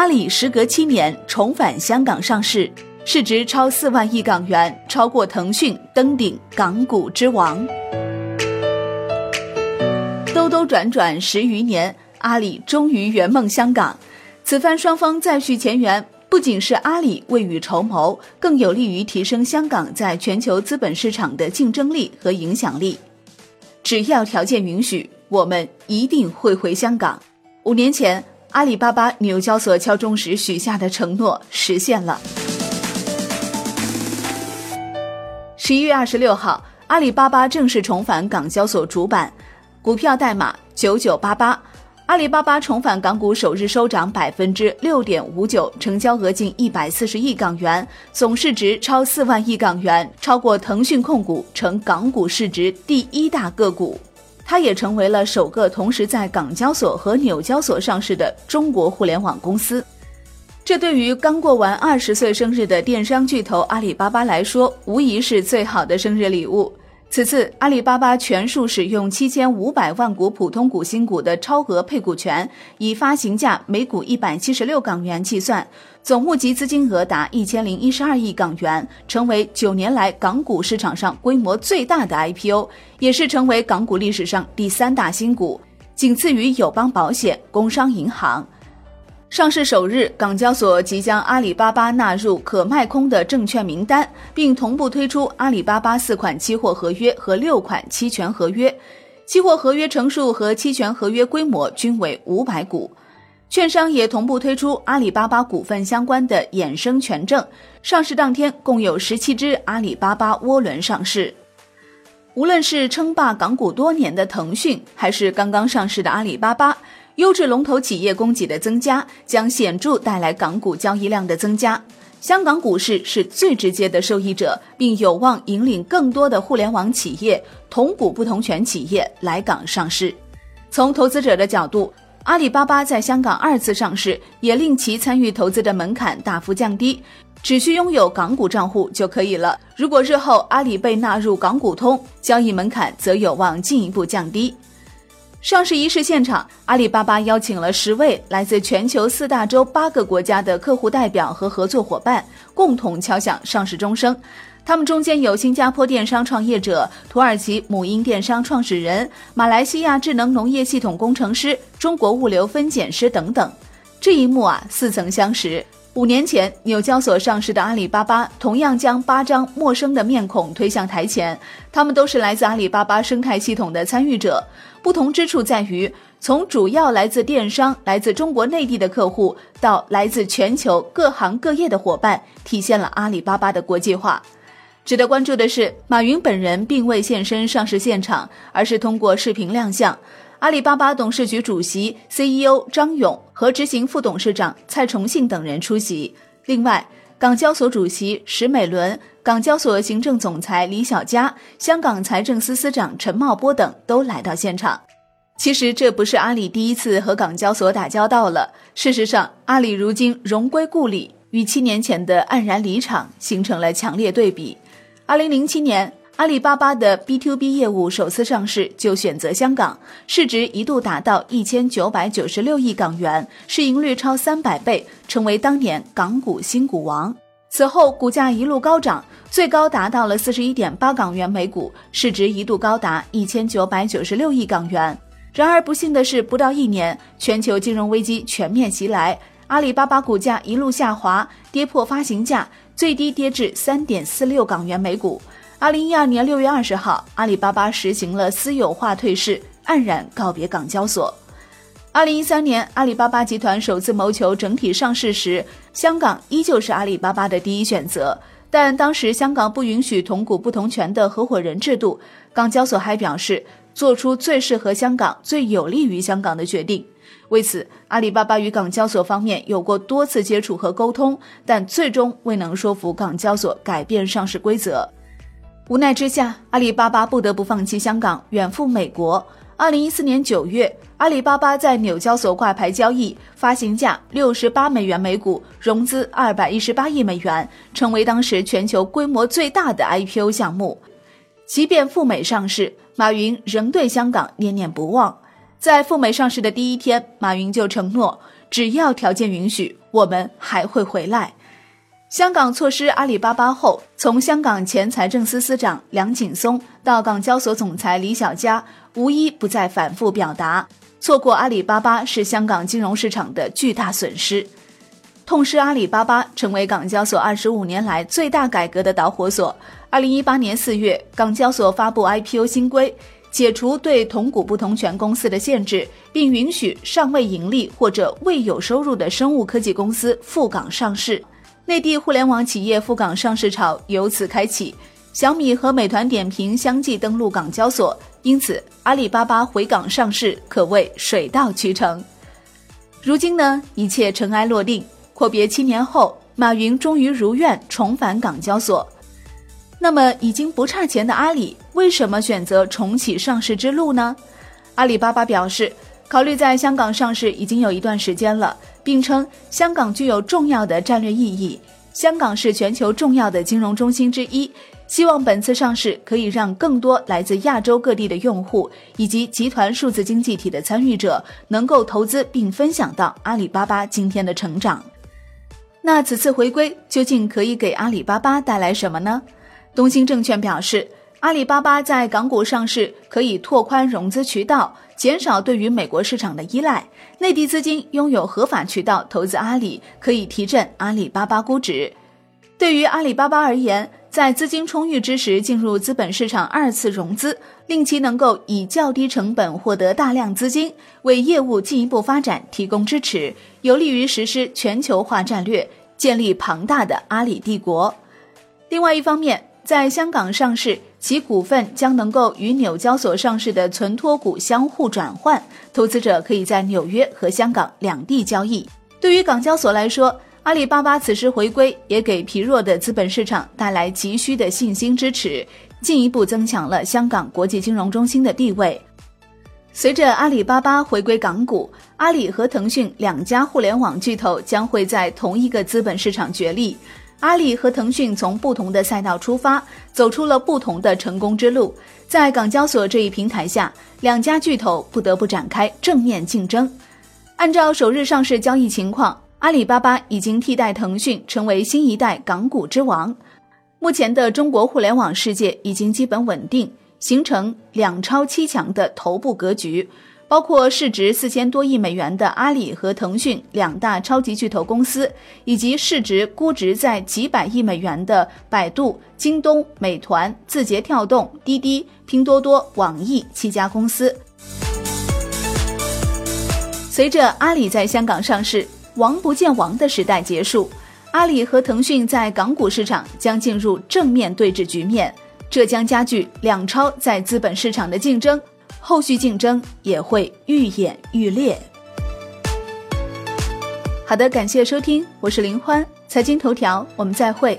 阿里时隔七年重返香港上市，市值超四万亿港元，超过腾讯，登顶港股之王。兜兜转转十余年，阿里终于圆梦香港。此番双方再续前缘，不仅是阿里未雨绸缪，更有利于提升香港在全球资本市场的竞争力和影响力。只要条件允许，我们一定会回香港。五年前。阿里巴巴纽交所敲钟时许下的承诺实现了。十一月二十六号，阿里巴巴正式重返港交所主板，股票代码九九八八。阿里巴巴重返港股首日收涨百分之六点五九，成交额近一百四十亿港元，总市值超四万亿港元，超过腾讯控股，成港股市值第一大个股。它也成为了首个同时在港交所和纽交所上市的中国互联网公司。这对于刚过完二十岁生日的电商巨头阿里巴巴来说，无疑是最好的生日礼物。此次阿里巴巴全数使用七千五百万股普通股新股的超额配股权，以发行价每股一百七十六港元计算，总募集资金额达一千零一十二亿港元，成为九年来港股市场上规模最大的 IPO，也是成为港股历史上第三大新股，仅次于友邦保险、工商银行。上市首日，港交所即将阿里巴巴纳入可卖空的证券名单，并同步推出阿里巴巴四款期货合约和六款期权合约，期货合约成数和期权合约规模均为五百股。券商也同步推出阿里巴巴股份相关的衍生权证，上市当天共有十七只阿里巴巴涡轮上市。无论是称霸港股多年的腾讯，还是刚刚上市的阿里巴巴。优质龙头企业供给的增加，将显著带来港股交易量的增加。香港股市是最直接的受益者，并有望引领更多的互联网企业、同股不同权企业来港上市。从投资者的角度，阿里巴巴在香港二次上市，也令其参与投资的门槛大幅降低，只需拥有港股账户就可以了。如果日后阿里被纳入港股通，交易门槛则有望进一步降低。上市仪式现场，阿里巴巴邀请了十位来自全球四大洲八个国家的客户代表和合作伙伴，共同敲响上市钟声。他们中间有新加坡电商创业者、土耳其母婴电商创始人、马来西亚智能农业系统工程师、中国物流分拣师等等。这一幕啊，似曾相识。五年前，纽交所上市的阿里巴巴同样将八张陌生的面孔推向台前，他们都是来自阿里巴巴生态系统的参与者。不同之处在于，从主要来自电商、来自中国内地的客户，到来自全球各行各业的伙伴，体现了阿里巴巴的国际化。值得关注的是，马云本人并未现身上市现场，而是通过视频亮相。阿里巴巴董事局主席、CEO 张勇和执行副董事长蔡崇信等人出席。另外，港交所主席石美伦、港交所行政总裁李小加、香港财政司司长陈茂波等都来到现场。其实，这不是阿里第一次和港交所打交道了。事实上，阿里如今荣归故里，与七年前的黯然离场形成了强烈对比。二零零七年。阿里巴巴的 B to B 业务首次上市就选择香港，市值一度达到一千九百九十六亿港元，市盈率超三百倍，成为当年港股新股王。此后股价一路高涨，最高达到了四十一点八港元每股，市值一度高达一千九百九十六亿港元。然而不幸的是，不到一年，全球金融危机全面袭来，阿里巴巴股价一路下滑，跌破发行价，最低跌至三点四六港元每股。二零一二年六月二十号，阿里巴巴实行了私有化退市，黯然告别港交所。二零一三年，阿里巴巴集团首次谋求整体上市时，香港依旧是阿里巴巴的第一选择。但当时香港不允许同股不同权的合伙人制度，港交所还表示做出最适合香港、最有利于香港的决定。为此，阿里巴巴与港交所方面有过多次接触和沟通，但最终未能说服港交所改变上市规则。无奈之下，阿里巴巴不得不放弃香港，远赴美国。二零一四年九月，阿里巴巴在纽交所挂牌交易，发行价六十八美元每股，融资二百一十八亿美元，成为当时全球规模最大的 IPO 项目。即便赴美上市，马云仍对香港念念不忘。在赴美上市的第一天，马云就承诺，只要条件允许，我们还会回来。香港错失阿里巴巴后，从香港前财政司司长梁锦松到港交所总裁李小加，无一不在反复表达，错过阿里巴巴是香港金融市场的巨大损失。痛失阿里巴巴，成为港交所二十五年来最大改革的导火索。二零一八年四月，港交所发布 IPO 新规，解除对同股不同权公司的限制，并允许尚未盈利或者未有收入的生物科技公司赴港上市。内地互联网企业赴港上市潮由此开启，小米和美团点评相继登陆港交所，因此阿里巴巴回港上市可谓水到渠成。如今呢，一切尘埃落定，阔别七年后，马云终于如愿重返港交所。那么，已经不差钱的阿里为什么选择重启上市之路呢？阿里巴巴表示，考虑在香港上市已经有一段时间了。并称香港具有重要的战略意义，香港是全球重要的金融中心之一。希望本次上市可以让更多来自亚洲各地的用户以及集团数字经济体的参与者能够投资并分享到阿里巴巴今天的成长。那此次回归究竟可以给阿里巴巴带来什么呢？东兴证券表示。阿里巴巴在港股上市，可以拓宽融资渠道，减少对于美国市场的依赖。内地资金拥有合法渠道投资阿里，可以提振阿里巴巴估值。对于阿里巴巴而言，在资金充裕之时进入资本市场二次融资，令其能够以较低成本获得大量资金，为业务进一步发展提供支持，有利于实施全球化战略，建立庞大的阿里帝国。另外一方面，在香港上市，其股份将能够与纽交所上市的存托股相互转换，投资者可以在纽约和香港两地交易。对于港交所来说，阿里巴巴此时回归，也给疲弱的资本市场带来急需的信心支持，进一步增强了香港国际金融中心的地位。随着阿里巴巴回归港股，阿里和腾讯两家互联网巨头将会在同一个资本市场角力。阿里和腾讯从不同的赛道出发，走出了不同的成功之路。在港交所这一平台下，两家巨头不得不展开正面竞争。按照首日上市交易情况，阿里巴巴已经替代腾讯成为新一代港股之王。目前的中国互联网世界已经基本稳定，形成两超七强的头部格局。包括市值四千多亿美元的阿里和腾讯两大超级巨头公司，以及市值估值在几百亿美元的百度、京东、美团、字节跳动、滴滴、拼多多、网易七家公司。随着阿里在香港上市，王不见王的时代结束，阿里和腾讯在港股市场将进入正面对峙局面，这将加剧两超在资本市场的竞争。后续竞争也会愈演愈烈。好的，感谢收听，我是林欢，财经头条，我们再会。